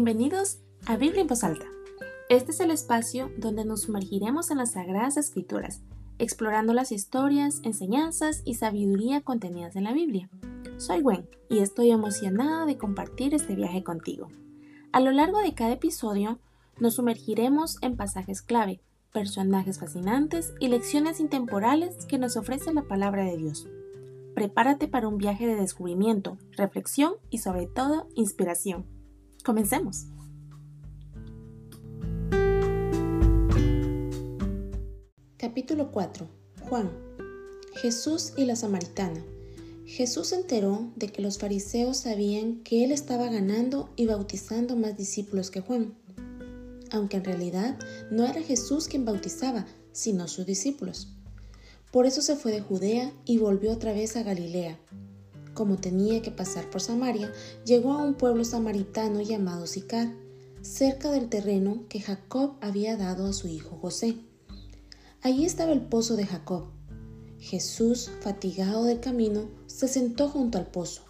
Bienvenidos a Biblia en voz alta. Este es el espacio donde nos sumergiremos en las sagradas escrituras, explorando las historias, enseñanzas y sabiduría contenidas en la Biblia. Soy Gwen y estoy emocionada de compartir este viaje contigo. A lo largo de cada episodio nos sumergiremos en pasajes clave, personajes fascinantes y lecciones intemporales que nos ofrece la palabra de Dios. Prepárate para un viaje de descubrimiento, reflexión y sobre todo inspiración. Comencemos. Capítulo 4. Juan. Jesús y la samaritana. Jesús se enteró de que los fariseos sabían que él estaba ganando y bautizando más discípulos que Juan, aunque en realidad no era Jesús quien bautizaba, sino sus discípulos. Por eso se fue de Judea y volvió otra vez a Galilea, como tenía que pasar por Samaria, llegó a un pueblo samaritano llamado Sicar, cerca del terreno que Jacob había dado a su hijo José. Allí estaba el pozo de Jacob. Jesús, fatigado del camino, se sentó junto al pozo.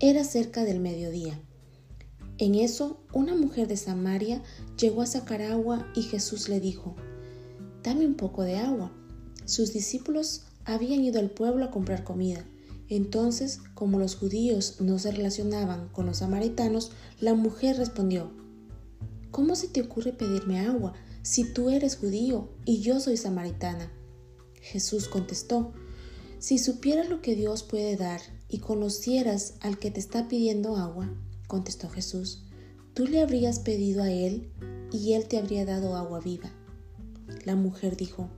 Era cerca del mediodía. En eso, una mujer de Samaria llegó a sacar agua y Jesús le dijo, Dame un poco de agua. Sus discípulos habían ido al pueblo a comprar comida entonces, como los judíos no se relacionaban con los samaritanos, la mujer respondió, ¿Cómo se te ocurre pedirme agua si tú eres judío y yo soy samaritana? Jesús contestó, Si supieras lo que Dios puede dar y conocieras al que te está pidiendo agua, contestó Jesús, tú le habrías pedido a él y él te habría dado agua viva. La mujer dijo,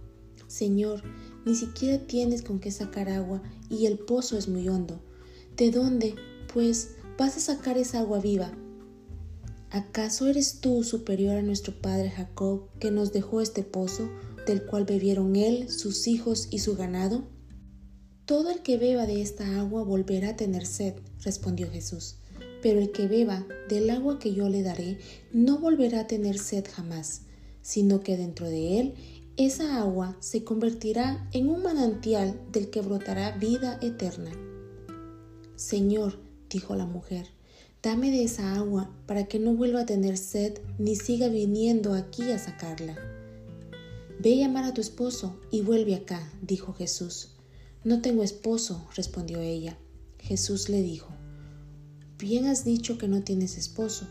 Señor, ni siquiera tienes con qué sacar agua y el pozo es muy hondo. ¿De dónde, pues, vas a sacar esa agua viva? ¿Acaso eres tú superior a nuestro padre Jacob, que nos dejó este pozo, del cual bebieron él, sus hijos y su ganado? Todo el que beba de esta agua volverá a tener sed, respondió Jesús. Pero el que beba del agua que yo le daré no volverá a tener sed jamás, sino que dentro de él esa agua se convertirá en un manantial del que brotará vida eterna. Señor, dijo la mujer, dame de esa agua para que no vuelva a tener sed ni siga viniendo aquí a sacarla. Ve a llamar a tu esposo y vuelve acá, dijo Jesús. No tengo esposo, respondió ella. Jesús le dijo, Bien has dicho que no tienes esposo.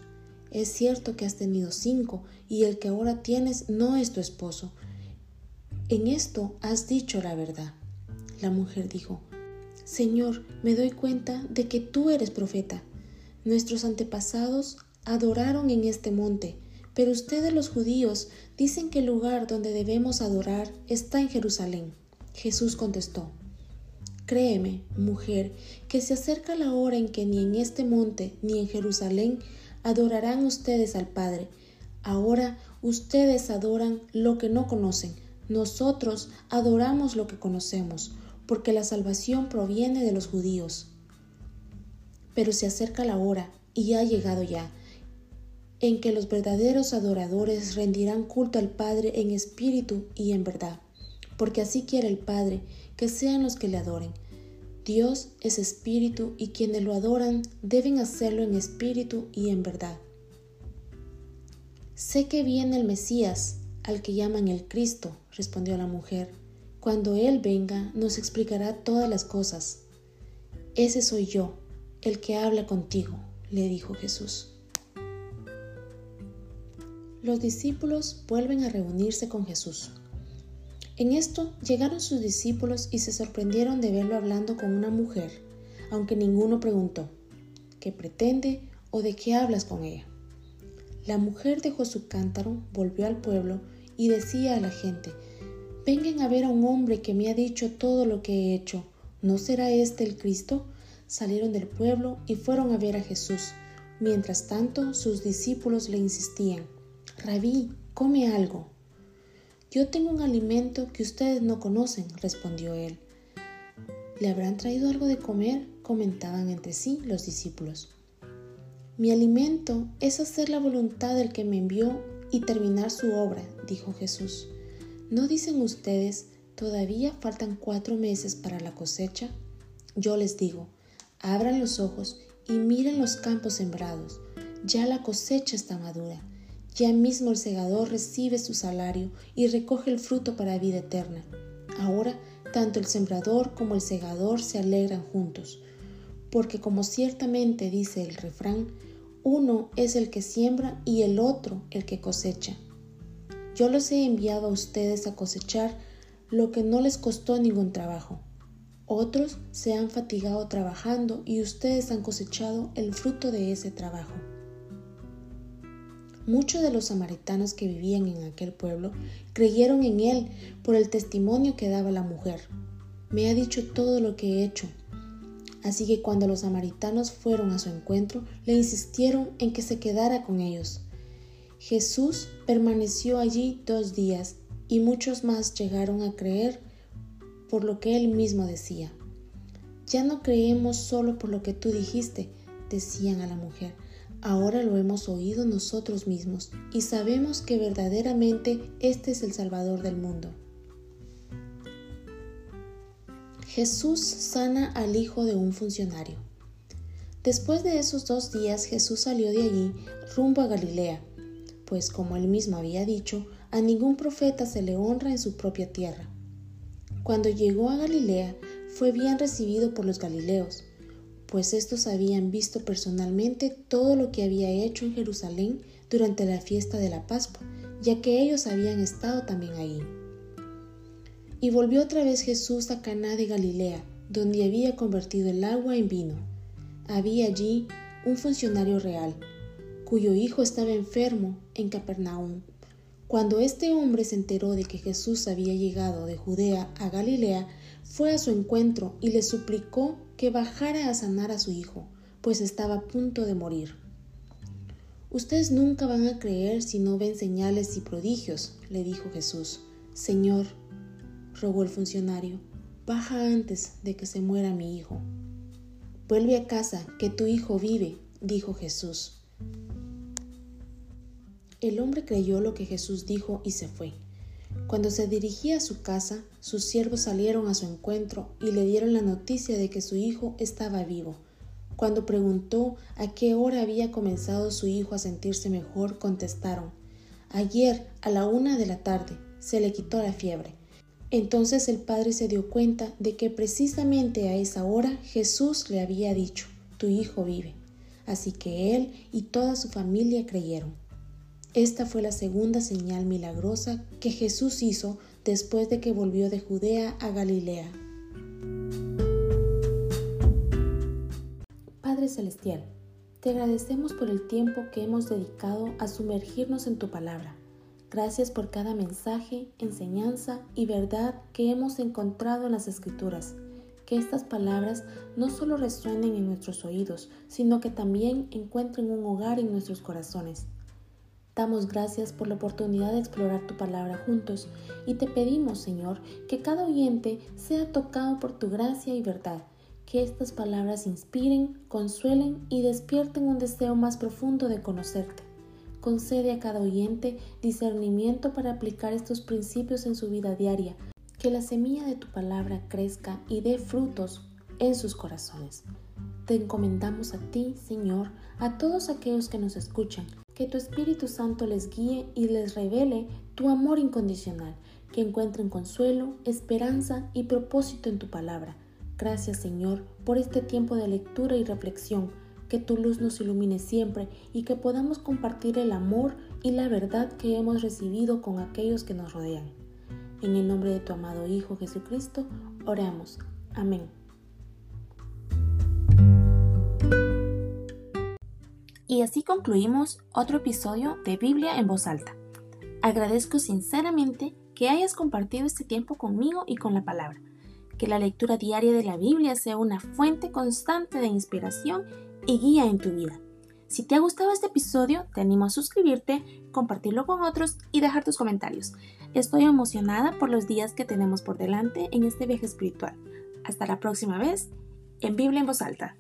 Es cierto que has tenido cinco y el que ahora tienes no es tu esposo en esto has dicho la verdad. La mujer dijo, Señor, me doy cuenta de que tú eres profeta. Nuestros antepasados adoraron en este monte, pero ustedes los judíos dicen que el lugar donde debemos adorar está en Jerusalén. Jesús contestó, Créeme, mujer, que se acerca la hora en que ni en este monte ni en Jerusalén adorarán ustedes al Padre. Ahora ustedes adoran lo que no conocen nosotros adoramos lo que conocemos, porque la salvación proviene de los judíos. Pero se acerca la hora, y ha llegado ya, en que los verdaderos adoradores rendirán culto al Padre en espíritu y en verdad, porque así quiere el Padre, que sean los que le adoren. Dios es espíritu y quienes lo adoran deben hacerlo en espíritu y en verdad. Sé que viene el Mesías, al que llaman el Cristo, respondió la mujer. Cuando Él venga, nos explicará todas las cosas. Ese soy yo, el que habla contigo, le dijo Jesús. Los discípulos vuelven a reunirse con Jesús. En esto llegaron sus discípulos y se sorprendieron de verlo hablando con una mujer, aunque ninguno preguntó, ¿qué pretende o de qué hablas con ella? La mujer dejó su cántaro, volvió al pueblo y decía a la gente, vengan a ver a un hombre que me ha dicho todo lo que he hecho. ¿No será este el Cristo? Salieron del pueblo y fueron a ver a Jesús. Mientras tanto, sus discípulos le insistían, Rabí, come algo. Yo tengo un alimento que ustedes no conocen, respondió él. ¿Le habrán traído algo de comer? comentaban entre sí los discípulos. Mi alimento es hacer la voluntad del que me envió y terminar su obra, dijo Jesús. ¿No dicen ustedes, todavía faltan cuatro meses para la cosecha? Yo les digo, abran los ojos y miren los campos sembrados. ya la cosecha está madura. Ya mismo el segador recibe su salario y recoge el fruto para vida eterna. Ahora, tanto el sembrador como el segador se alegran juntos, porque como ciertamente dice el refrán, uno es el que siembra y el otro el que cosecha. Yo los he enviado a ustedes a cosechar lo que no les costó ningún trabajo. Otros se han fatigado trabajando y ustedes han cosechado el fruto de ese trabajo. Muchos de los samaritanos que vivían en aquel pueblo creyeron en él por el testimonio que daba la mujer. Me ha dicho todo lo que he hecho. Así que cuando los samaritanos fueron a su encuentro, le insistieron en que se quedara con ellos. Jesús permaneció allí dos días y muchos más llegaron a creer por lo que él mismo decía. Ya no creemos solo por lo que tú dijiste, decían a la mujer, Ahora lo hemos oído nosotros mismos y sabemos que verdaderamente este es el Salvador del mundo. Jesús sana al hijo de un funcionario. Después de esos dos días Jesús salió de allí rumbo a Galilea, pues como él mismo había dicho, a ningún profeta se le honra en su propia tierra. Cuando llegó a Galilea, fue bien recibido por los galileos pues estos habían visto personalmente todo lo que había hecho en Jerusalén durante la fiesta de la Pascua, ya que ellos habían estado también ahí. Y volvió otra vez Jesús a Caná de Galilea, donde había convertido el agua en vino. Había allí un funcionario real, cuyo hijo estaba enfermo en Capernaum. Cuando este hombre se enteró de que Jesús había llegado de Judea a Galilea, fue a su encuentro y le suplicó que bajara a sanar a su hijo, pues estaba a punto de morir. Ustedes nunca van a creer si no ven señales y prodigios, le dijo Jesús. Señor, rogó el funcionario, baja antes de que se muera mi hijo. Vuelve a casa, que tu hijo vive, dijo Jesús. El hombre creyó lo que Jesús dijo y se fue. Cuando se dirigía a su casa, sus siervos salieron a su encuentro y le dieron la noticia de que su hijo estaba vivo. Cuando preguntó a qué hora había comenzado su hijo a sentirse mejor, contestaron, Ayer, a la una de la tarde, se le quitó la fiebre. Entonces el padre se dio cuenta de que precisamente a esa hora Jesús le había dicho, Tu hijo vive. Así que él y toda su familia creyeron. Esta fue la segunda señal milagrosa que Jesús hizo después de que volvió de Judea a Galilea. Padre Celestial, te agradecemos por el tiempo que hemos dedicado a sumergirnos en tu palabra. Gracias por cada mensaje, enseñanza y verdad que hemos encontrado en las Escrituras. Que estas palabras no solo resuenen en nuestros oídos, sino que también encuentren un hogar en nuestros corazones. Damos gracias por la oportunidad de explorar tu palabra juntos y te pedimos, Señor, que cada oyente sea tocado por tu gracia y verdad, que estas palabras inspiren, consuelen y despierten un deseo más profundo de conocerte. Concede a cada oyente discernimiento para aplicar estos principios en su vida diaria, que la semilla de tu palabra crezca y dé frutos en sus corazones. Te encomendamos a ti, Señor, a todos aquellos que nos escuchan que tu Espíritu Santo les guíe y les revele tu amor incondicional, que encuentren consuelo, esperanza y propósito en tu palabra. Gracias Señor por este tiempo de lectura y reflexión, que tu luz nos ilumine siempre y que podamos compartir el amor y la verdad que hemos recibido con aquellos que nos rodean. En el nombre de tu amado Hijo Jesucristo, oramos. Amén. Y así concluimos otro episodio de Biblia en voz alta. Agradezco sinceramente que hayas compartido este tiempo conmigo y con la palabra. Que la lectura diaria de la Biblia sea una fuente constante de inspiración y guía en tu vida. Si te ha gustado este episodio, te animo a suscribirte, compartirlo con otros y dejar tus comentarios. Estoy emocionada por los días que tenemos por delante en este viaje espiritual. Hasta la próxima vez en Biblia en voz alta.